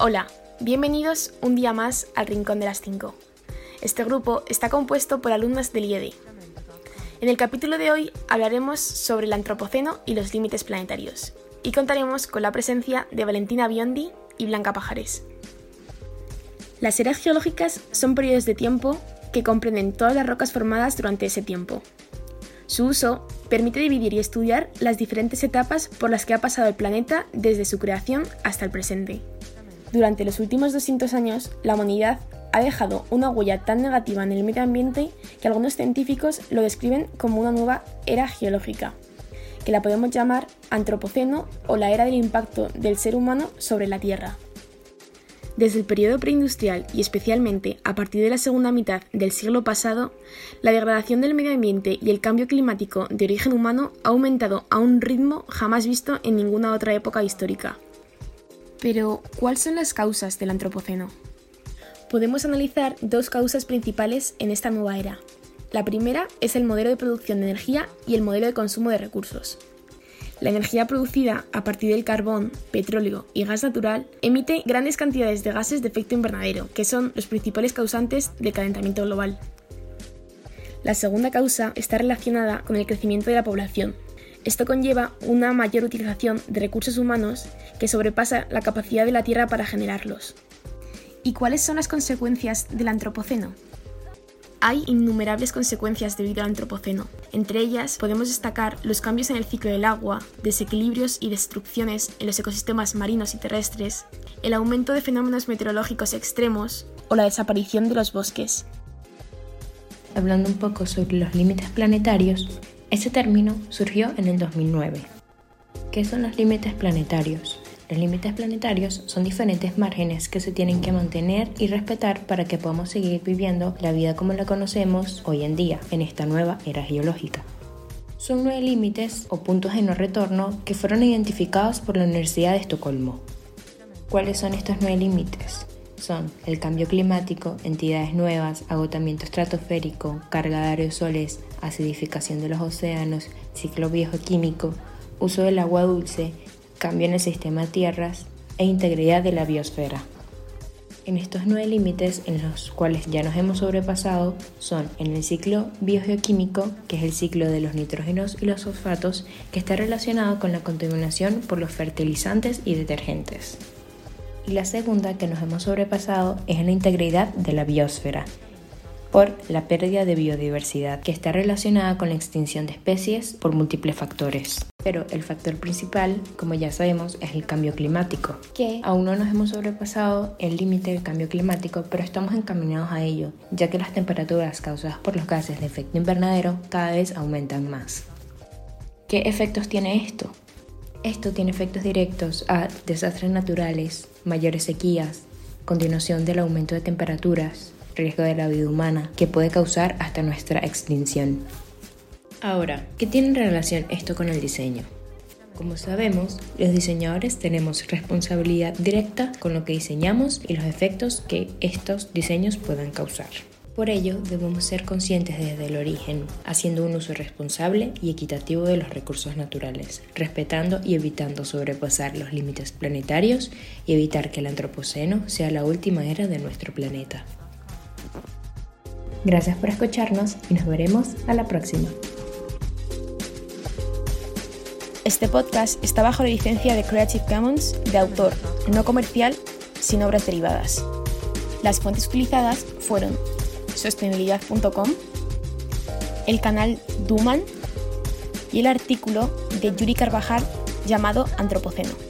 Hola, bienvenidos un día más al Rincón de las 5. Este grupo está compuesto por alumnas del IED. En el capítulo de hoy hablaremos sobre el Antropoceno y los límites planetarios, y contaremos con la presencia de Valentina Biondi y Blanca Pajares. Las eras geológicas son periodos de tiempo que comprenden todas las rocas formadas durante ese tiempo. Su uso permite dividir y estudiar las diferentes etapas por las que ha pasado el planeta desde su creación hasta el presente. Durante los últimos 200 años, la humanidad ha dejado una huella tan negativa en el medio ambiente que algunos científicos lo describen como una nueva era geológica, que la podemos llamar antropoceno o la era del impacto del ser humano sobre la Tierra. Desde el periodo preindustrial y especialmente a partir de la segunda mitad del siglo pasado, la degradación del medio ambiente y el cambio climático de origen humano ha aumentado a un ritmo jamás visto en ninguna otra época histórica. Pero, ¿cuáles son las causas del Antropoceno? Podemos analizar dos causas principales en esta nueva era. La primera es el modelo de producción de energía y el modelo de consumo de recursos. La energía producida a partir del carbón, petróleo y gas natural emite grandes cantidades de gases de efecto invernadero, que son los principales causantes del calentamiento global. La segunda causa está relacionada con el crecimiento de la población, esto conlleva una mayor utilización de recursos humanos que sobrepasa la capacidad de la Tierra para generarlos. ¿Y cuáles son las consecuencias del Antropoceno? Hay innumerables consecuencias debido al Antropoceno. Entre ellas podemos destacar los cambios en el ciclo del agua, desequilibrios y destrucciones en los ecosistemas marinos y terrestres, el aumento de fenómenos meteorológicos extremos o la desaparición de los bosques. Hablando un poco sobre los límites planetarios, ese término surgió en el 2009. ¿Qué son los límites planetarios? Los límites planetarios son diferentes márgenes que se tienen que mantener y respetar para que podamos seguir viviendo la vida como la conocemos hoy en día, en esta nueva era geológica. Son nueve límites o puntos de no retorno que fueron identificados por la Universidad de Estocolmo. ¿Cuáles son estos nueve límites? son el cambio climático, entidades nuevas, agotamiento estratosférico, carga de aerosoles, acidificación de los océanos, ciclo bioquímico, uso del agua dulce, cambio en el sistema tierras e integridad de la biosfera. En estos nueve límites en los cuales ya nos hemos sobrepasado son en el ciclo biogeoquímico, que es el ciclo de los nitrógenos y los fosfatos, que está relacionado con la contaminación por los fertilizantes y detergentes y la segunda que nos hemos sobrepasado es en la integridad de la biosfera, por la pérdida de biodiversidad, que está relacionada con la extinción de especies por múltiples factores. Pero el factor principal, como ya sabemos, es el cambio climático, que aún no nos hemos sobrepasado el límite del cambio climático, pero estamos encaminados a ello, ya que las temperaturas causadas por los gases de efecto invernadero cada vez aumentan más. ¿Qué efectos tiene esto? Esto tiene efectos directos a desastres naturales, mayores sequías, continuación del aumento de temperaturas, riesgo de la vida humana, que puede causar hasta nuestra extinción. Ahora, ¿qué tiene relación esto con el diseño? Como sabemos, los diseñadores tenemos responsabilidad directa con lo que diseñamos y los efectos que estos diseños puedan causar. Por ello, debemos ser conscientes desde el origen, haciendo un uso responsable y equitativo de los recursos naturales, respetando y evitando sobrepasar los límites planetarios y evitar que el antropoceno sea la última era de nuestro planeta. Gracias por escucharnos y nos veremos a la próxima. Este podcast está bajo la licencia de Creative Commons de autor, no comercial, sin obras derivadas. Las fuentes utilizadas fueron sostenibilidad.com, el canal Duman y el artículo de Yuri Carvajal llamado Antropoceno.